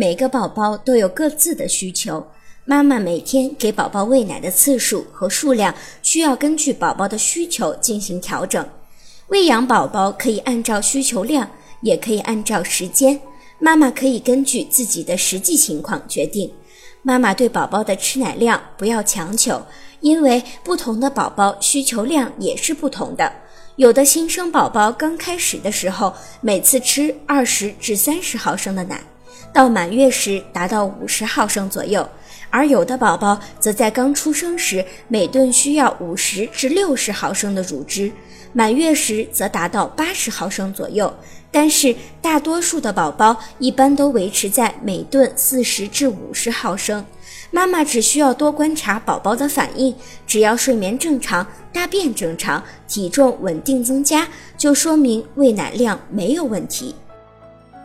每个宝宝都有各自的需求，妈妈每天给宝宝喂奶的次数和数量需要根据宝宝的需求进行调整。喂养宝宝可以按照需求量，也可以按照时间，妈妈可以根据自己的实际情况决定。妈妈对宝宝的吃奶量不要强求，因为不同的宝宝需求量也是不同的。有的新生宝宝刚开始的时候，每次吃二十至三十毫升的奶，到满月时达到五十毫升左右；而有的宝宝则在刚出生时，每顿需要五十至六十毫升的乳汁，满月时则达到八十毫升左右。但是大多数的宝宝一般都维持在每顿四十至五十毫升。妈妈只需要多观察宝宝的反应，只要睡眠正常、大便正常、体重稳定增加，就说明喂奶量没有问题。